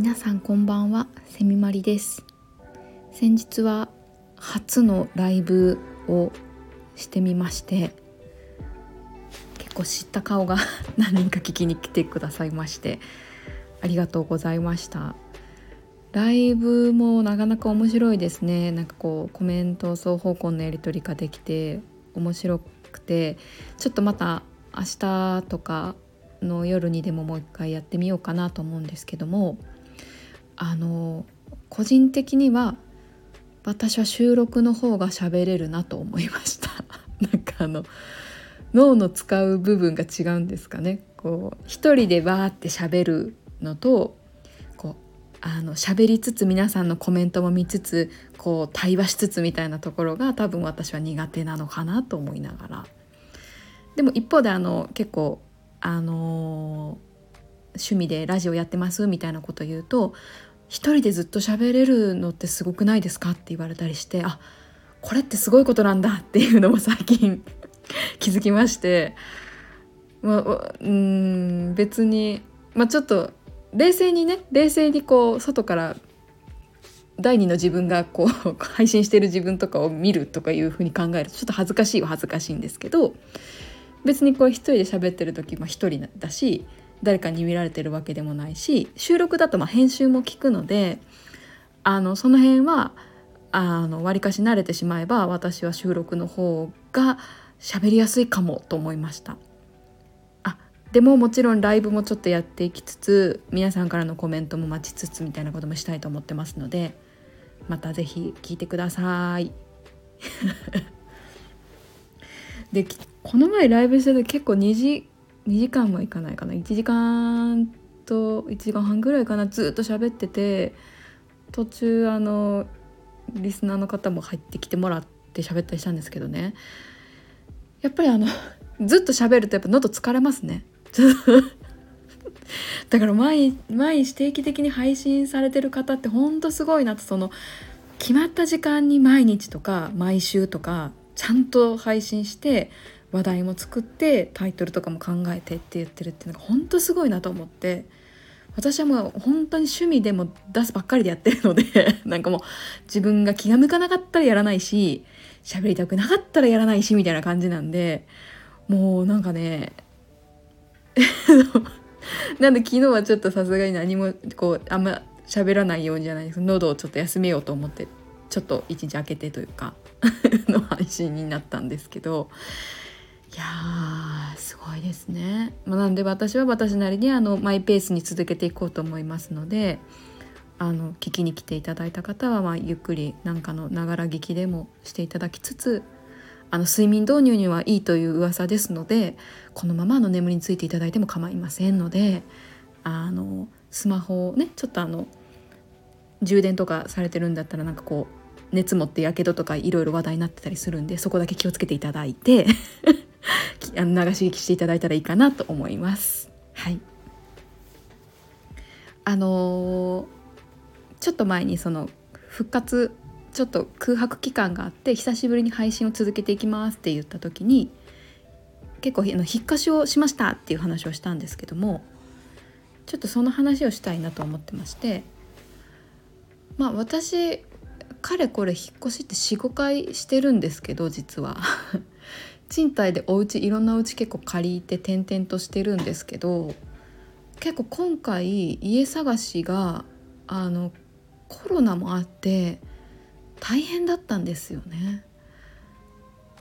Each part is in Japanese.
皆さんこんばんはセミマリです。先日は初のライブをしてみまして結構知った顔が何人か聞きに来てくださいましてありがとうございました。ライブもなかなか面白いですね。なんかこうコメント双方向のやり取りができて面白くてちょっとまた明日とかの夜にでももう一回やってみようかなと思うんですけどもあの個人的には私は収録の方が喋れるなと思いました。なんかあの脳の使う部分が違うんですかね。こう一人でバーって喋るのとこうあの喋りつつ皆さんのコメントも見つつこう対話しつつみたいなところが多分私は苦手なのかなと思いながら。でも一方であの結構あの趣味でラジオやってますみたいなこと言うと一人でずっと喋れるのってすごくないですか？って言われたりしてあこれってすごいことなんだっていうのも最近 気づきまして、まあ、うん別に、まあ、ちょっと冷静にね冷静にこう外から第二の自分がこう 配信してる自分とかを見るとかいうふうに考えるとちょっと恥ずかしいは恥ずかしいんですけど別にこう一人で喋ってる時も一人だし誰かに見られてるわけでもないし収録だとま編集も聞くのであのその辺はあの割かし慣れてしまえば私は収録の方が喋りやすいかもと思いました。あでももちろんライブもちょっとやっていきつつ皆さんからのコメントも待ちつつみたいなこともしたいと思ってますのでまた是非聞いてください。でこの前ライブしてて結構2時 ,2 時間もいかないかな。1時間と1時間半ぐらいかな。ずっと喋ってて途中あのリスナーの方も入ってきてもらって喋ったりしたんですけどね。やっぱりあのずっと喋るとやっぱ喉疲れますね。だから毎毎日定期的に配信されてる方ってほんとすごいなとその決まった時間に毎日とか毎週とかちゃんと配信して話題も作ってタイトルとかも考えてって言ってるっていうのが本当すごいなと思って。私はもう本当に趣味でも出すばっかりでやってるので なんかもう自分が気が向かなかったらやらないし喋りたくなかったらやらないしみたいな感じなんでもうなんかね なんで昨日はちょっとさすがに何もこうあんま喋らないようにじゃないです。喉をちょっと休めようと思ってちょっと一日空けてというか の配信になったんですけどいやーすごいですね。まあ、なんで私は私なりにあのマイペースに続けていこうと思いますのであの聞きに来ていただいた方はまあゆっくりなんかのながら聞きでもしていただきつつあの睡眠導入にはいいという噂ですのでこのままの眠りについていただいても構いませんのであのスマホをねちょっとあの充電とかされてるんだったらなんかこう熱持ってやけどとかいろいろ話題になってたりするんでそこだけ気をつけていただいてあの流し聞きしていただいたらいいかなと思います。はいあのー、ちょっと前にその復活ちょっと空白期間があって久しぶりに配信を続けていきますって言った時に結構あの引っ越しをしましたっていう話をしたんですけどもちょっとその話をしたいなと思ってましてまあ私かれこれ引っ越しって45回してるんですけど実は賃貸でお家いろんなお家結構借りて転々としてるんですけど結構今回家探しがあのコロナもあって大変だったんですよね。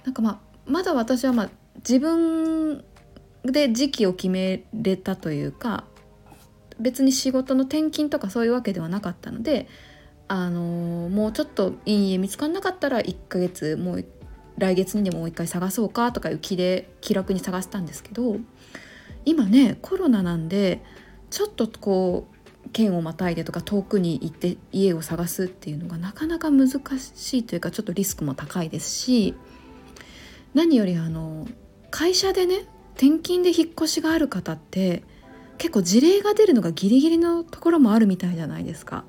なんかまあまだ私はまあ自分で時期を決めれたというか別に仕事の転勤とかそういうわけではなかったのであのー、もうちょっといい家見つからなかったら1ヶ月もう来月にでももう一回探そうかとかいう気で気楽に探したんですけど今ねコロナなんでちょっとこう県をまたいでとか遠くに行って家を探すっていうのがなかなか難しいというかちょっとリスクも高いですし何よりあの会社でね転勤で引っ越しがある方って結構事例が出るのがギリギリのところもあるみたいじゃないですか。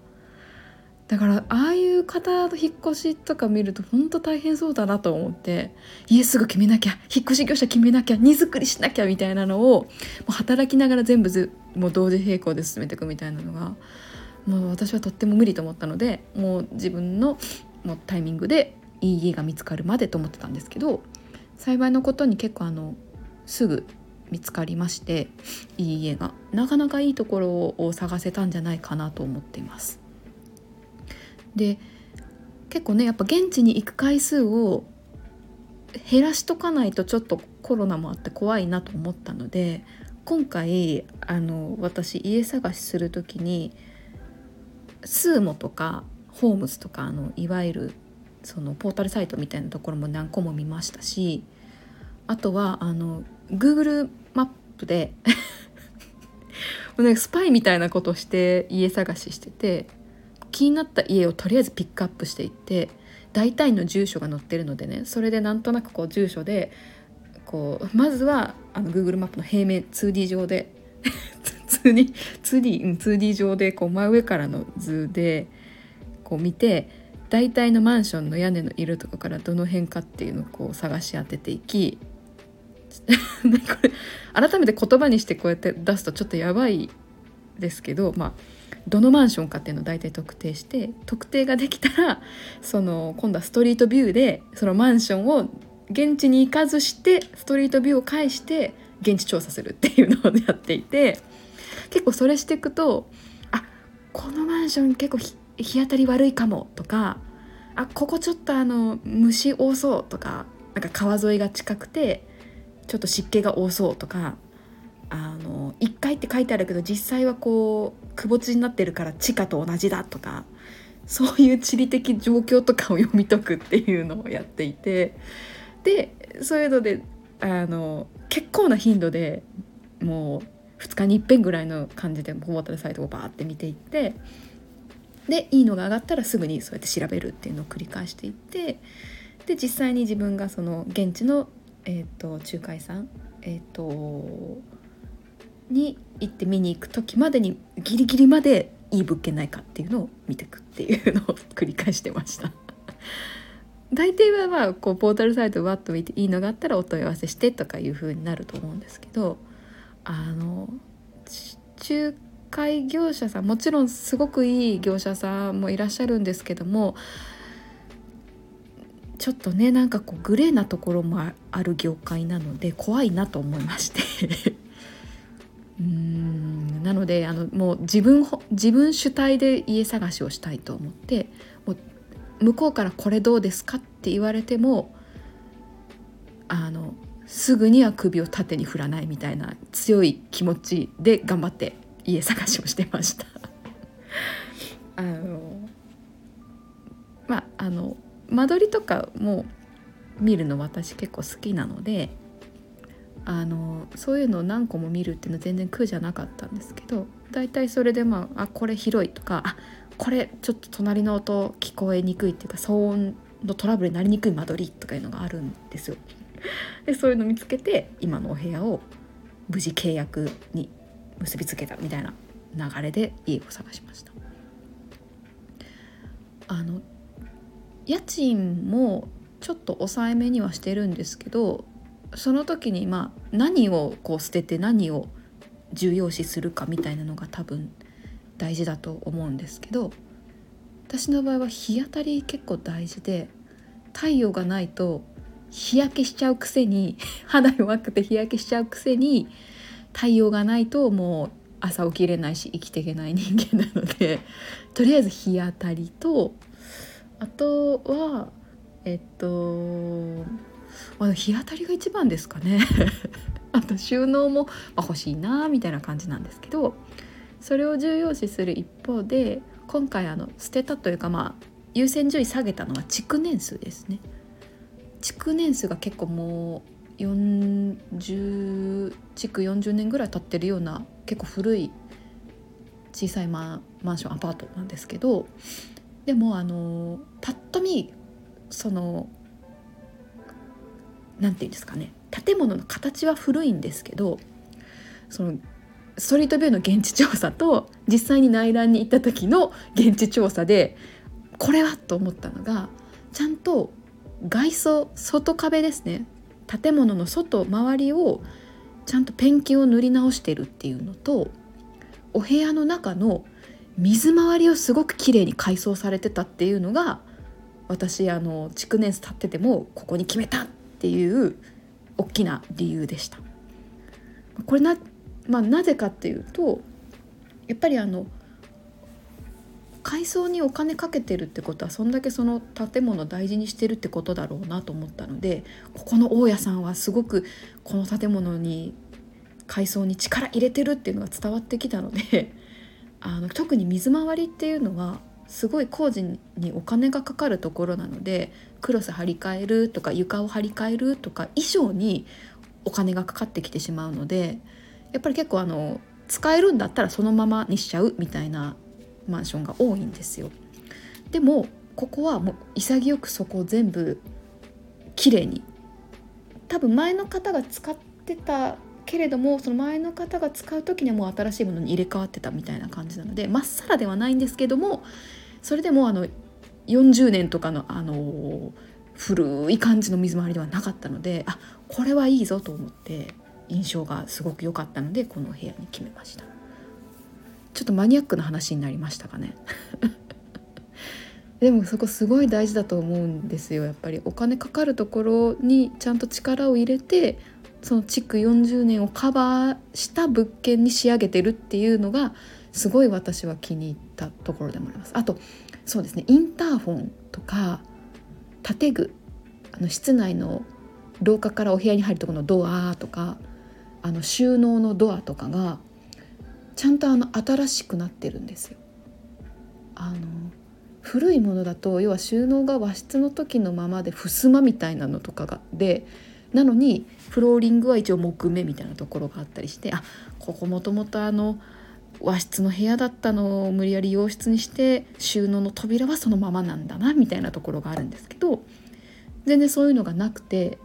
だからああいう方の引っ越しとか見ると本当大変そうだなと思って家すぐ決めなきゃ引っ越し業者決めなきゃ荷造りしなきゃみたいなのをもう働きながら全部ずもう同時並行で進めていくみたいなのがもう私はとっても無理と思ったのでもう自分のもうタイミングでいい家が見つかるまでと思ってたんですけど幸いのことに結構あのすぐ見つかりましていい家がなかなかいいところを探せたんじゃないかなと思っています。で結構ねやっぱ現地に行く回数を減らしとかないとちょっとコロナもあって怖いなと思ったので今回あの私家探しする時にスーモとかホームズとかあのいわゆるそのポータルサイトみたいなところも何個も見ましたしあとはあの Google マップで スパイみたいなことして家探ししてて気になった家をとりあえずピックアップしていって大体の住所が載ってるのでねそれでなんとなくこう住所でこうまずはあの Google マップの平面 2D 上で 2D, 2D, 2D 上でこう真上からの図でこう見て大体のマンションの屋根の色とかからどの辺かっていうのをこう探し当てていき これ改めて言葉にしてこうやって出すとちょっとやばいですけどまあどのマンションかっていうのを大体特定して特定ができたらその今度はストリートビューでそのマンションを現地に行かずしてストリートビューを介して現地調査するっていうのをやっていて結構それしていくとあこのマンション結構日当たり悪いかもとかあここちょっとあの虫多そうとかなんか川沿いが近くてちょっと湿気が多そうとかあの1階って書いてあるけど実際はこうくぼ地になってるから地下と同じだとかそういう地理的状況とかを読み解くっていうのをやっていてでそういうのであの結構な頻度でもう2日にいっぺんぐらいの感じでポータルサイトをバーって見ていってでいいのが上がったらすぐにそうやって調べるっていうのを繰り返していってで実際に自分がその現地の、えーと、仲介さん、えーと、に行って見に行く時までにギリギリまでいい物件ないかっていうのを見ていくっていうのを繰り返してました。大抵はまあこうポータルサイトをわっと見ていいのがあったらお問い合わせしてとかいう風になると思うんですけどあの仲介業者さんもちろんすごくいい業者さんもいらっしゃるんですけどもちょっとねなんかこうグレーなところもある業界なので怖いなと思いましてうんなのであのもう自分自分主体で家探しをしたいと思ってもう向こうから「これどうですか?」って言われてもあのすぐには首を縦に振らないみたいな強い気持ちで頑張って家探しをしてました あのまああの間取りとかも見るの私結構好きなのであのそういうのを何個も見るっていうのは全然苦じゃなかったんですけど大体それでまああこれ広いとかあこれちょっと隣の音聞こえにくいっていうか騒音のトラブルになりにくい間取りとかいうのがあるんですよ。でそういうの見つけて今のお部屋を無事契約に結びつけたみたいな流れで家を探しましたあの家賃もちょっと抑えめにはしてるんですけどその時にまあ何をこう捨てて何を重要視するかみたいなのが多分大事だと思うんですけど私の場合は日当たり結構大事で太陽がないと日焼けしちゃうくせに 肌弱くて日焼けしちゃうくせに太陽がないともう朝起きれないし生きていけない人間なので とりあえず日当たりとあとはえっとあ日当たりが一番ですかね あと収納も、欲しいなみたいな感じなんですけどそれを重要視する一方で今回あの捨てたというかまあ優先順位下げたのは築年数ですね。築年数が結構もう40築40年ぐらい経ってるような結構古い小さいママンションアパートなんですけどでもあのパッと見その何て言うんですかね。建物の形は古いんですけどそのストリートビューの現地調査と実際に内覧に行った時の現地調査でこれはと思ったのがちゃんと外装外壁ですね。建物の外周りをちゃんとペンキを塗り直してるっていうのとお部屋の中の水回りをすごく綺麗に改装されてたっていうのが私あの築年数経っててもここに決めたっていう大きな理由でした。これな,、まあ、なぜかっていうとやっぱりあの改装にお金かけてるってことはそんだけその建物を大事にしてるってことだろうなと思ったのでここの大家さんはすごくこの建物に改装に力入れてるっていうのが伝わってきたので あの特に水回りっていうのはすごい工事にお金がかかるところなのでクロス張り替えるとか床を張り替えるとか衣装にお金がかかってきてしまうのでやっぱり結構あの使えるんだったらそのままにしちゃうみたいなマンションが多いんですよ。でもここはもう潔くそこを全部きれいに多分前の方が使ってたけれどもその前の方が使う時にはもう新しいものに入れ替わってたみたいな感じなのでまっさらではないんですけどもそれでもあの40年とかのあの古い感じの水回りではなかったのであこれはいいぞと思って印象がすごく良かったのでこの部屋に決めました。ちょっとマニアックな話になりましたかね。でもそこすごい大事だと思うんですよ。やっぱりお金かかるところにちゃんと力を入れてその築40年をカバーした物件に仕上げてるっていうのがすごい私は気に入ったところでもあります。あとそうですねインターホンとか建具あの室内の廊下からお部屋に入るところのドアとかあの収納のドアとかがちゃんとあの新しくなってるんですよ。あの古いものだと要は収納が和室の時のままで襖みたいなのとかがでなのにフローリングは一応木目みたいなところがあったりしてあここもともとあの和室の部屋だったのを無理やり洋室にして収納の扉はそのままなんだなみたいなところがあるんですけど全然そういうのがなくて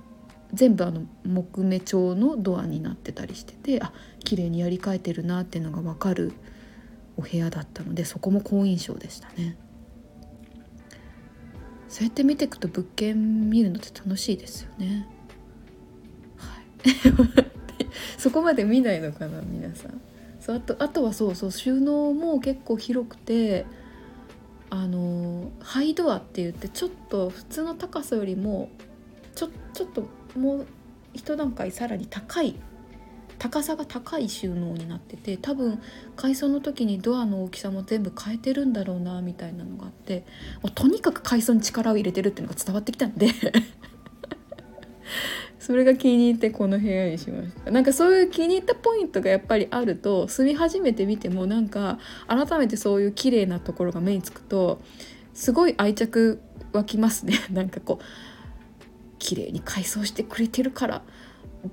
全部あの木目調のドアになってたりしててあ綺麗にやり替えてるなっていうのが分かるお部屋だったのでそこも好印象でしたね。そうやって見ていくと物件見るのって楽しいですよね。そこまで見ないのかな皆さんそうあとあとはそうそう収納も結構広くてあのハイドアって言ってちょっと普通の高さよりもちょちょっともう一段階さらに高い高さが高い収納になってて多分改装の時にドアの大きさも全部変えてるんだろうなみたいなのがあってもうとにかく改装に力を入れてるっていうのが伝わってきたんで。それが気に入ってこの部屋にしました。なんかそういう気に入ったポイントがやっぱりあると住み始めてみてもなんか改めてそういう綺麗なところが目につくとすごい愛着湧きますね。なんかこう綺麗に改装してくれてるから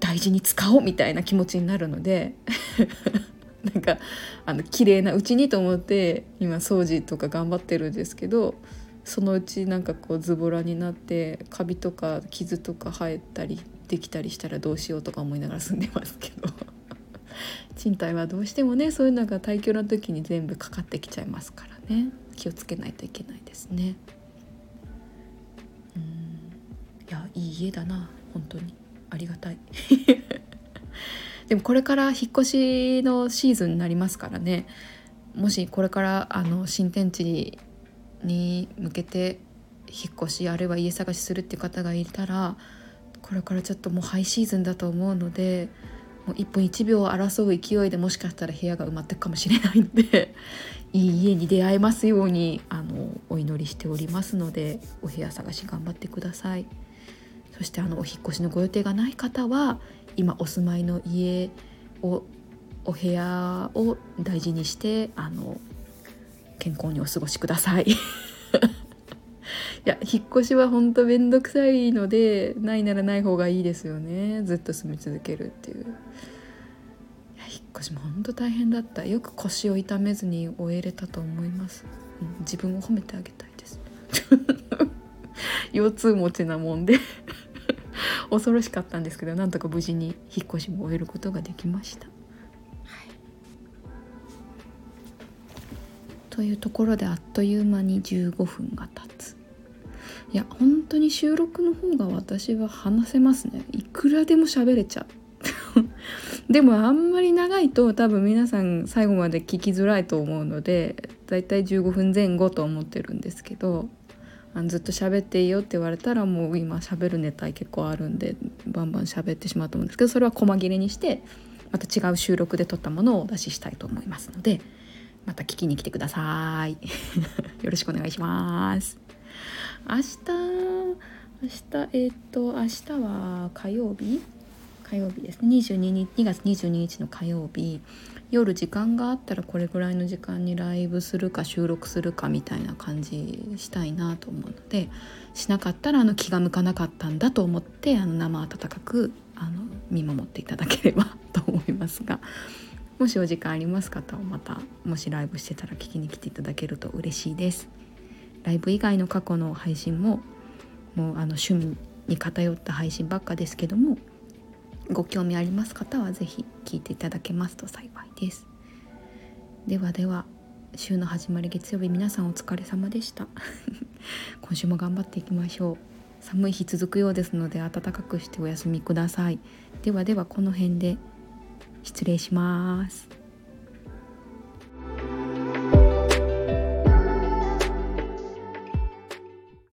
大事に使おうみたいな気持ちになるので なんかあの綺麗なうちにと思って今掃除とか頑張ってるんですけどそのうちなんかこうズボラになってカビとか傷とか生えたりできたりしたらどうしようとか思いながら住んでますけど。賃貸はどうしてもねそういうのが退去の時に全部かかってきちゃいますからね。気をつけないといけないですね。うん。いやいい家だな。本当に。ありがたい。でもこれから引っ越しのシーズンになりますからね。もしこれからあの新天地に向けて引っ越しあるいは家探しするっていう方がいたらこれからちょっともうハイシーズンだと思うのでもう1分1秒を争う勢いでもしかしたら部屋が埋まっていくかもしれないので いい家に出会えますようにあのお祈りしておりますのでお部屋探し頑張ってください。そしてあのお引越しのご予定がない方は今お住まいの家をお部屋を大事にしてあの健康にお過ごしください。や引っ越しはほんと面倒くさいのでないならない方がいいですよね。ずっと住み続けるっていう。いや引っ越しもほんと大変だった。よく腰を痛めずに終えれたと思います、うん、自分を褒めてあげたいです。腰痛持ちなもんで。恐ろしかったんですけどなんとか無事に引っ越しも終えることができました。はい、というところであっという間に15分が経つ。いや本当に収録の方が私は話せますね。いくらでも喋れちゃう。でもあんまり長いと多分皆さん最後まで聞きづらいと思うのでだいたい15分前後と思ってるんですけどあのずっと喋っていいよって言われたらもう今喋るネタ結構あるんでバンバン喋ってしまうと思うんですけどそれは細切れにしてまた違う収録で撮ったものをお出ししたいと思いますのでまた聞きに来てください。よろしくお願いします。明日明日えー、っと明日は火曜日？火曜日ですね。22日2月22日の火曜日。夜時間があったらこれぐらいの時間にライブするか収録するかみたいな感じしたいなと思うのでしなかったらあの気が向かなかったんだと思ってあの生温かくあの見守っていただければ と思いますがもしお時間あります方はまたもしライブしてたら聞きに来ていただけると嬉しいです。ライブ以外の過去の配信ももうあの趣味に偏った配信ばっかですけどもご興味あります方は是非聞いていただけますと幸いです。ではでは週の始まり月曜日皆さんお疲れ様でした。今週も頑張っていきましょう。寒い日続くようですので暖かくしてお休みください。ではではこの辺で失礼します。